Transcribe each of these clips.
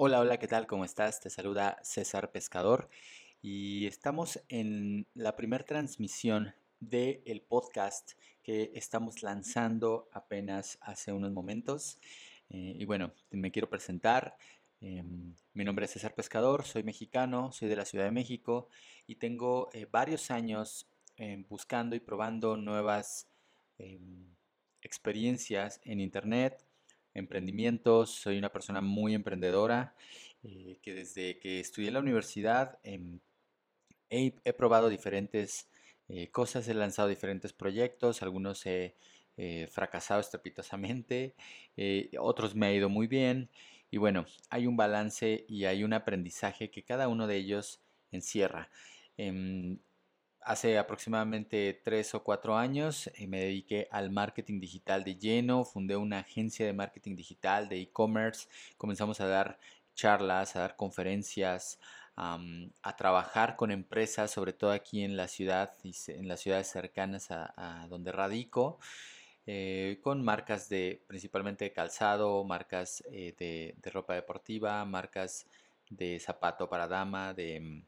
Hola, hola, ¿qué tal? ¿Cómo estás? Te saluda César Pescador y estamos en la primera transmisión del podcast que estamos lanzando apenas hace unos momentos. Eh, y bueno, me quiero presentar. Em, mi nombre es César Pescador, soy mexicano, soy de la Ciudad de México y tengo eh, varios años buscando y probando nuevas experiencias en Internet, emprendimientos, soy una persona muy emprendedora, eh, que desde que estudié en la universidad em, he, probado diferentes eh, cosas, he lanzado diferentes proyectos, algunos he eh, fracasado estrepitosamente, otros me ha ido muy bien y bueno, hay un balance y hay un aprendizaje que cada uno de ellos encierra. Hace aproximadamente tres o cuatro años eh, me dediqué al marketing digital de lleno, fundé una agencia de marketing digital de e-commerce, comenzamos a dar charlas, a dar conferencias, a trabajar con empresas, sobre todo aquí en la ciudad, en las ciudades cercanas a, donde radico, eh, con marcas de principalmente de calzado, marcas eh, de, de, ropa deportiva, marcas de zapato para dama, de,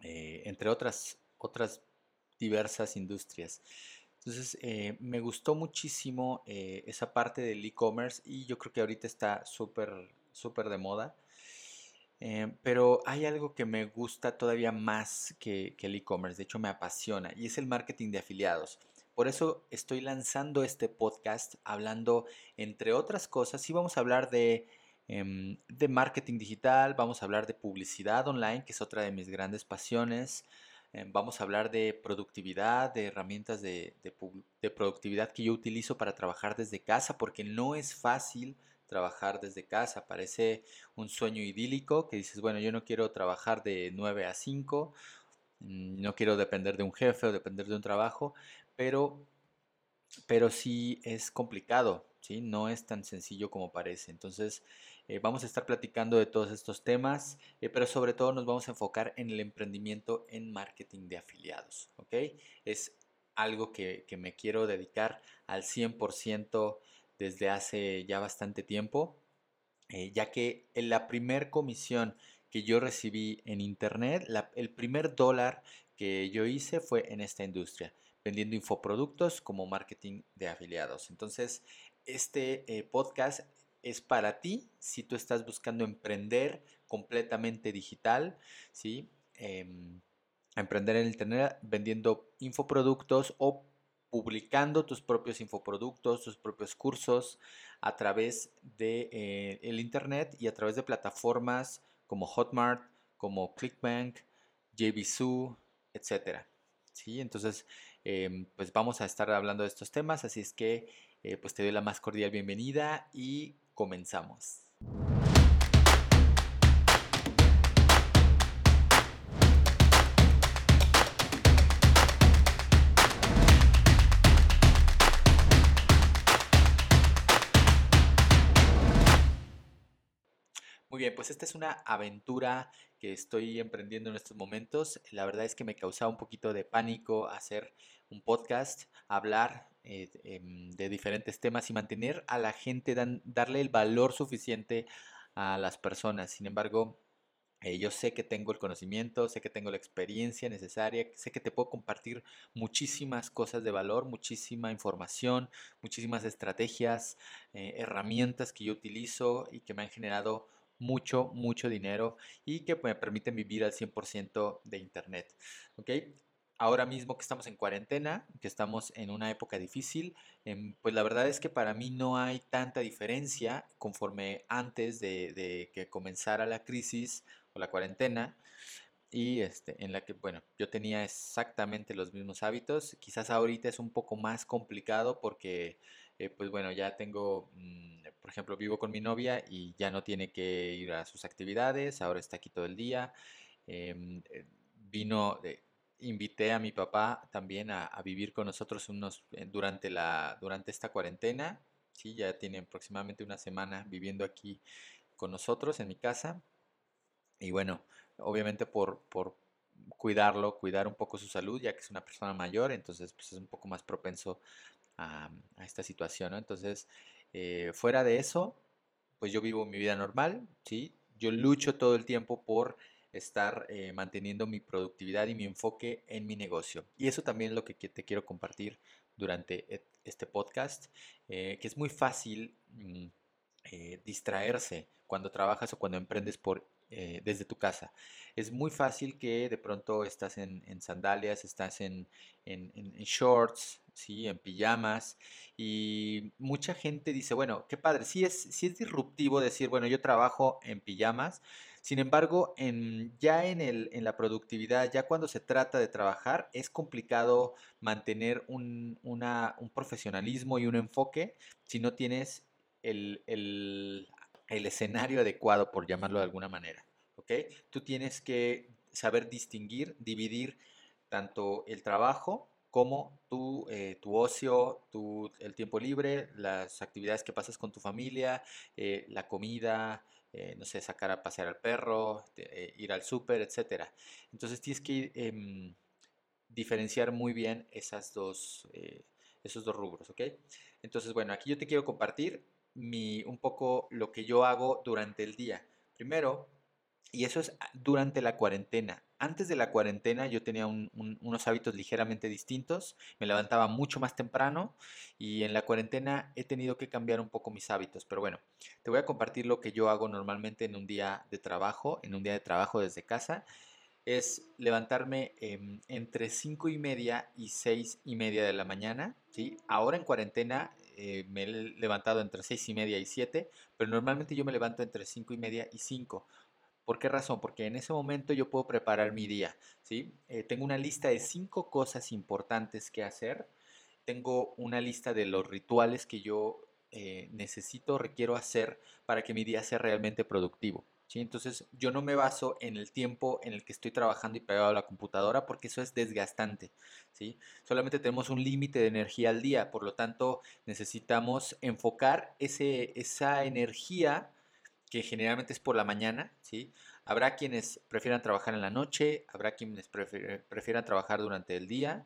entre otras otras diversas industrias. Entonces, eh, me gustó muchísimo eh, esa parte del e-commerce y yo creo que ahorita está súper, súper de moda. Eh, pero hay algo que me gusta todavía más que, el e-commerce, de hecho me apasiona, y es el marketing de afiliados. Por eso estoy lanzando este podcast hablando, entre otras cosas, sí vamos a hablar de, em, de marketing digital, vamos a hablar de publicidad online, que es otra de mis grandes pasiones. Eh, vamos a hablar de productividad, de herramientas de, productividad que yo utilizo para trabajar desde casa, porque no es fácil trabajar desde casa. Parece un sueño idílico que dices, bueno, yo no quiero trabajar de 9 a 5, mm, no quiero depender de un jefe o depender de un trabajo, pero, pero sí es complicado, ¿sí? No es tan sencillo como parece. Entonces, eh, vamos a estar platicando de todos estos temas, eh, pero sobre todo nos vamos a enfocar en el emprendimiento en marketing de afiliados. ¿ok? Es algo que, me quiero dedicar al 100% desde hace ya bastante tiempo, eh, ya que en la primer comisión que yo recibí en internet, el primer dólar que yo hice fue en esta industria, vendiendo infoproductos como marketing de afiliados. Entonces, este podcast es para ti si tú estás buscando emprender completamente digital, ¿sí? Em, emprender en Internet vendiendo infoproductos o publicando tus propios infoproductos, tus propios cursos a través de eh, el internet y a través de plataformas como Hotmart, como Clickbank, JVZoo, etcétera. ¿Sí? Entonces, em, pues vamos a estar hablando de estos temas, así es que eh, pues te doy la más cordial bienvenida y comenzamos. Muy bien, pues esta es una aventura que estoy emprendiendo en estos momentos. La verdad es que me causaba un poquito de pánico hacer un podcast, hablar eh, em, de diferentes temas y mantener a la gente, darle el valor suficiente a las personas. Sin embargo, eh, yo sé que tengo el conocimiento, sé que tengo la experiencia necesaria, sé que te puedo compartir muchísimas cosas de valor, muchísima información, muchísimas estrategias, eh, herramientas que yo utilizo y que me han generado mucho, mucho dinero y que me permiten vivir al 100% de Internet. ¿ok? ahora mismo que estamos en cuarentena, que estamos en una época difícil, em, pues la verdad es que para mí no hay tanta diferencia conforme antes de, que comenzara la crisis o la cuarentena y este, en la que, bueno, yo tenía exactamente los mismos hábitos. Quizás ahorita es un poco más complicado porque, eh, pues bueno, ya tengo, mm, por ejemplo, vivo con mi novia y ya no tiene que ir a sus actividades, ahora está aquí todo el día. Em, eh, vino, de invité a mi papá también a, vivir con nosotros unos, eh, durante, la, durante esta cuarentena. Sí, ya tiene aproximadamente una semana viviendo aquí con nosotros en mi casa. Y bueno, obviamente por, por cuidarlo, cuidar un poco su salud, ya que es una persona mayor, entonces pues, es un poco más propenso a, esta situación. Entonces, eh, fuera de eso, pues yo vivo mi vida normal, ¿sí? yo lucho todo el tiempo por estar eh, manteniendo mi productividad y mi enfoque en mi negocio. Y eso también es lo que te quiero compartir durante este podcast, eh, que es muy fácil mm, eh, distraerse cuando trabajas o cuando emprendes por, desde tu casa. Es muy fácil que de pronto estás en, sandalias, estás en, en, shorts, ¿sí? en pijamas y mucha gente dice, bueno, qué padre, sí es, sí es disruptivo decir, bueno, yo trabajo en pijamas, sin embargo, en, ya en, el, en, la productividad, ya cuando se trata de trabajar, es complicado mantener un, una, un profesionalismo y un enfoque si no tienes el, el, el, escenario adecuado, por llamarlo de alguna manera. ¿ok? Tú tienes que saber distinguir, dividir tanto el trabajo como tu, eh, tu ocio, tu, el tiempo libre, las actividades que pasas con tu familia, eh, la comida, eh, no sé, sacar a pasear al perro, ir al súper, etc. Entonces tienes que em, diferenciar muy bien esas dos, esos dos rubros, ¿ok? Entonces, bueno, aquí yo te quiero compartir mi, un poco lo que yo hago durante el día. Primero, y eso es durante la cuarentena. Antes de la cuarentena yo tenía unos hábitos ligeramente distintos, me levantaba mucho más temprano y en la cuarentena he tenido que cambiar un poco mis hábitos. Pero bueno, te voy a compartir lo que yo hago normalmente en un día de trabajo, en un día de trabajo desde casa. Es levantarme entre 5 y media y 6 y media de la mañana. ¿sí? Ahora en cuarentena eh, me he levantado entre 6 y media y 7, pero normalmente yo me levanto entre 5 y media y 5 ¿Por qué razón? Porque en ese momento yo puedo preparar mi día, ¿sí? Eh, tengo una lista de cinco cosas importantes que hacer. Tengo una lista de los rituales que yo eh, necesito, requiero hacer para que mi día sea realmente productivo. Entonces yo no me baso en el tiempo en el que estoy trabajando y pegado a la computadora porque eso es desgastante. ¿sí? Solamente tenemos un límite de energía al día, por lo tanto necesitamos enfocar ese, esa energía que generalmente es por la mañana, ¿sí? Habrá quienes prefieran trabajar en la noche, habrá quienes prefieran trabajar durante el día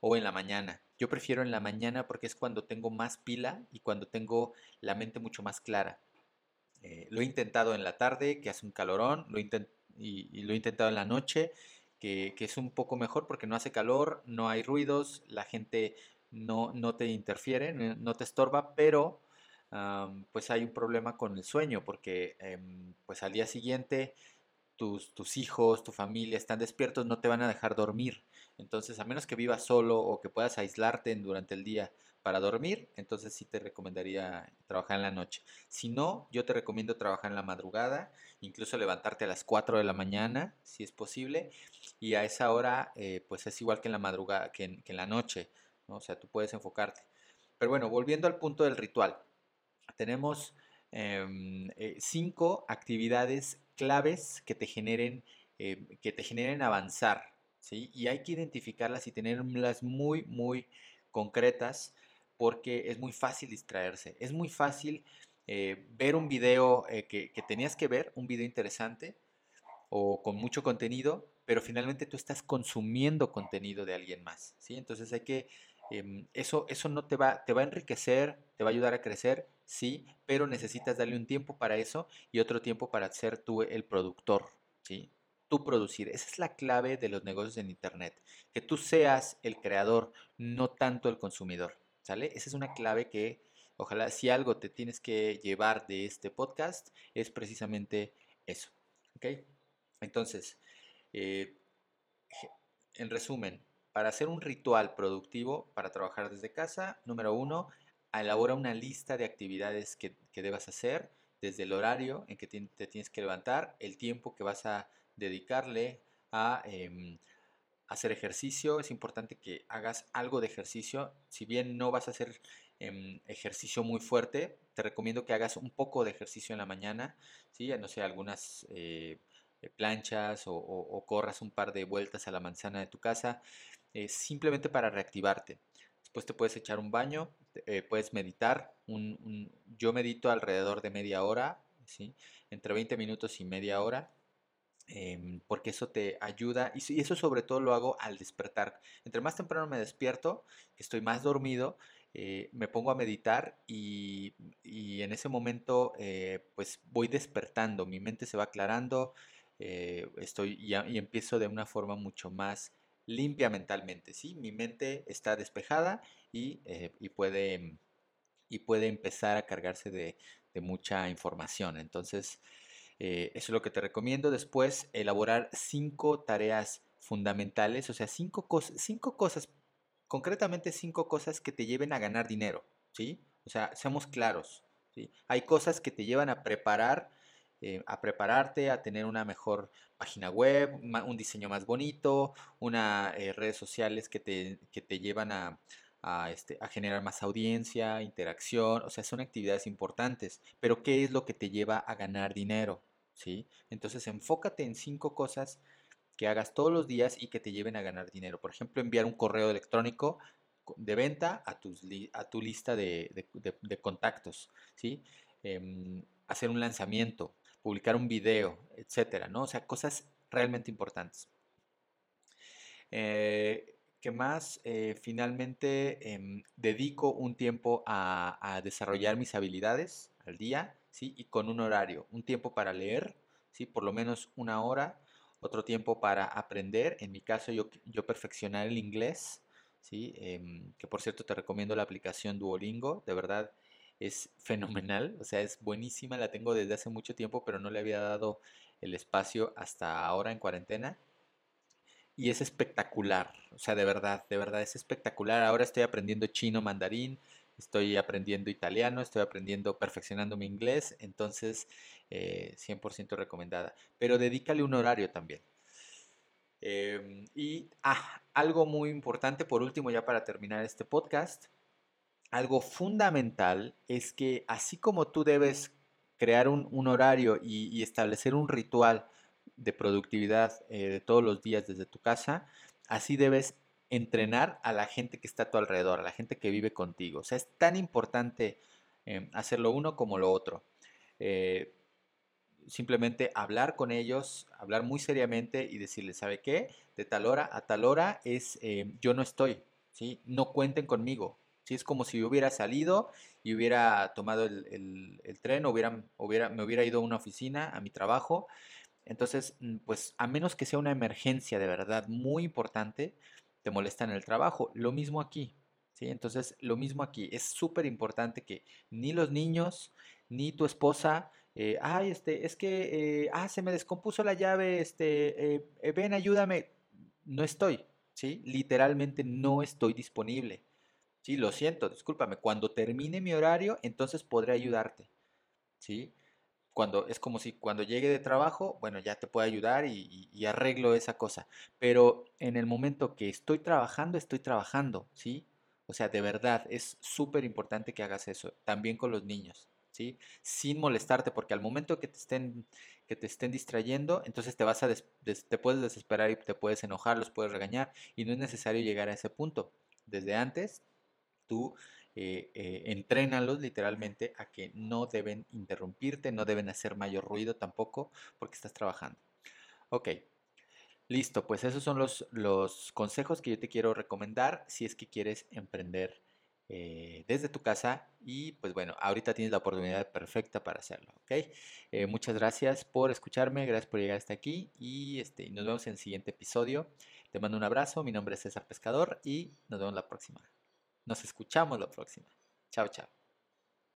o en la mañana. Yo prefiero en la mañana porque es cuando tengo más pila y cuando tengo la mente mucho más clara. Eh, lo he intentado en la tarde, que hace un calorón, lo y, lo he intentado en la noche, que, que, es un poco mejor porque no hace calor, no hay ruidos, la gente no, no te interfiere, no te estorba, pero pues hay un problema con el sueño, porque em, pues al día siguiente tus, tus, hijos, tu familia están despiertos, no te van a dejar dormir. Entonces, a menos que vivas solo o que puedas aislarte durante el día para dormir, entonces sí te recomendaría trabajar en la noche. Si no, yo te recomiendo trabajar en la madrugada, incluso levantarte a las 4 de la mañana, si es posible, y a esa hora, eh, pues es igual que en la madrugada, que en, la noche, ¿no? o sea, tú puedes enfocarte. Pero bueno, volviendo al punto del ritual tenemos em, eh, cinco actividades claves que te generen, em, que te generen avanzar, Y hay que identificarlas y tenerlas muy, muy concretas porque es muy fácil distraerse. Es muy fácil eh, ver un video eh, que, que, tenías que ver, un video interesante o con mucho contenido, pero finalmente tú estás consumiendo contenido de alguien más, ¿sí? Entonces hay que Em, eso, eso no te va, te va a enriquecer, te va a ayudar a crecer, sí, pero necesitas darle un tiempo para eso y otro tiempo para ser tú el productor, ¿sí? Tú producir. Esa es la clave de los negocios en Internet. Que tú seas el creador, no tanto el consumidor, ¿sale? Esa es una clave que, ojalá, si algo te tienes que llevar de este podcast, es precisamente eso, ¿ok? Entonces, eh, en resumen, para hacer un ritual productivo para trabajar desde casa, número uno, elabora una lista de actividades que, debas hacer, desde el horario en que te, tienes que levantar, el tiempo que vas a dedicarle a em, hacer ejercicio. Es importante que hagas algo de ejercicio. Si bien no vas a hacer em, ejercicio muy fuerte, te recomiendo que hagas un poco de ejercicio en la mañana, ¿sí? no sé, algunas eh, planchas o corras un par de vueltas a la manzana de tu casa. Eh, simplemente para reactivarte. Después te puedes echar un baño, eh, puedes meditar. yo medito alrededor de media hora, ¿sí? entre 20 minutos y media hora, em, porque eso te ayuda y, eso sobre todo lo hago al despertar. Entre más temprano me despierto, estoy más dormido, eh, me pongo a meditar y, en ese momento eh, pues voy despertando, mi mente se va aclarando, eh, estoy y, empiezo de una forma mucho más limpia mentalmente, ¿sí? Mi mente está despejada y, y puede, y puede empezar a cargarse de, de mucha información. Entonces, eso es lo que te recomiendo. Después, elaborar cinco tareas fundamentales, o sea, cinco, cinco cosas concretamente cinco cosas que te lleven a ganar dinero, ¿sí? O sea, seamos claros, ¿sí? Hay cosas que te llevan a preparar, eh, a prepararte, a tener una mejor página web, un diseño más bonito, unas eh, redes sociales que te, te llevan a, este, a generar más audiencia, interacción, o sea, son actividades importantes, pero ¿qué es lo que te lleva a ganar dinero? ¿Sí? Entonces enfócate en cinco cosas que hagas todos los días y que te lleven a ganar dinero. Por ejemplo, enviar un correo electrónico de venta a, tu lista de, contactos, ¿sí? Em, hacer un lanzamiento, publicar un video, etcétera, ¿no? O sea, cosas realmente importantes. Eh, ¿Qué más? Eh, finalmente, em, dedico un tiempo a, a, desarrollar mis habilidades al día, ¿sí? Y con un horario, un tiempo para leer, ¿sí? Por lo menos una hora otro tiempo para aprender. En mi caso, yo, yo perfeccionar el inglés, ¿sí? Em, que por cierto te recomiendo la aplicación Duolingo, de verdad es fenomenal, o sea, es buenísima, la tengo desde hace mucho tiempo, pero no le había dado el espacio hasta ahora en cuarentena. Y es espectacular, o sea, de verdad, de verdad es espectacular. Ahora estoy aprendiendo chino, mandarín, estoy aprendiendo italiano, estoy aprendiendo, perfeccionando mi inglés, entonces 100% eh, recomendada. Pero dedícale un horario también. Em, y ah, algo muy importante, por último, ya para terminar este podcast, algo fundamental es que así como tú debes crear un, horario y, establecer un ritual de productividad eh, de todos los días desde tu casa, así debes entrenar a la gente que está a tu alrededor, a la gente que vive contigo. O sea, es tan importante em, hacerlo uno como lo otro. Eh, simplemente hablar con ellos, hablar muy seriamente y decirles, ¿sabe qué? De tal hora a tal hora es, em, yo no estoy, ¿sí? No cuenten conmigo. ¿sí? Es como si yo hubiera salido y hubiera tomado el, tren, o hubiera, hubiera, me hubiera ido a una oficina, a mi trabajo. Entonces, mm, pues a menos que sea una emergencia de verdad muy importante, te molesta en el trabajo. Lo mismo aquí, ¿sí? Entonces, lo mismo aquí. Es súper importante que ni los niños, ni tu esposa, eh, ay, este, es que, eh, ah, se me descompuso la llave, este, eh, ven, ayúdame. No estoy, ¿sí? Literalmente no estoy disponible. Sí, lo siento, discúlpame. Cuando termine mi horario, entonces podré ayudarte, ¿sí? Cuando es como si cuando llegue de trabajo, bueno, ya te puedo ayudar y, arreglo esa cosa. Pero en el momento que estoy trabajando, estoy trabajando, ¿sí? O sea, de verdad, es súper importante que hagas eso, también con los niños, ¿sí? Sin molestarte, porque al momento que te estén, que te estén distrayendo, entonces te vas a te puedes desesperar y te puedes enojar, los puedes regañar, y no es necesario llegar a ese punto. Desde antes, tú eh, eh, entrénalos literalmente a que no deben interrumpirte, no deben hacer mayor ruido tampoco porque estás trabajando. Ok, listo, pues esos son los, los consejos que yo te quiero recomendar si es que quieres emprender eh, desde tu casa y pues bueno, ahorita tienes la oportunidad perfecta para hacerlo, ¿ok? muchas gracias por escucharme, gracias por llegar hasta aquí y este, nos vemos en el siguiente episodio. Te mando un abrazo, mi nombre es César Pescador y nos vemos la próxima. Nos escuchamos la próxima. Chao, chao.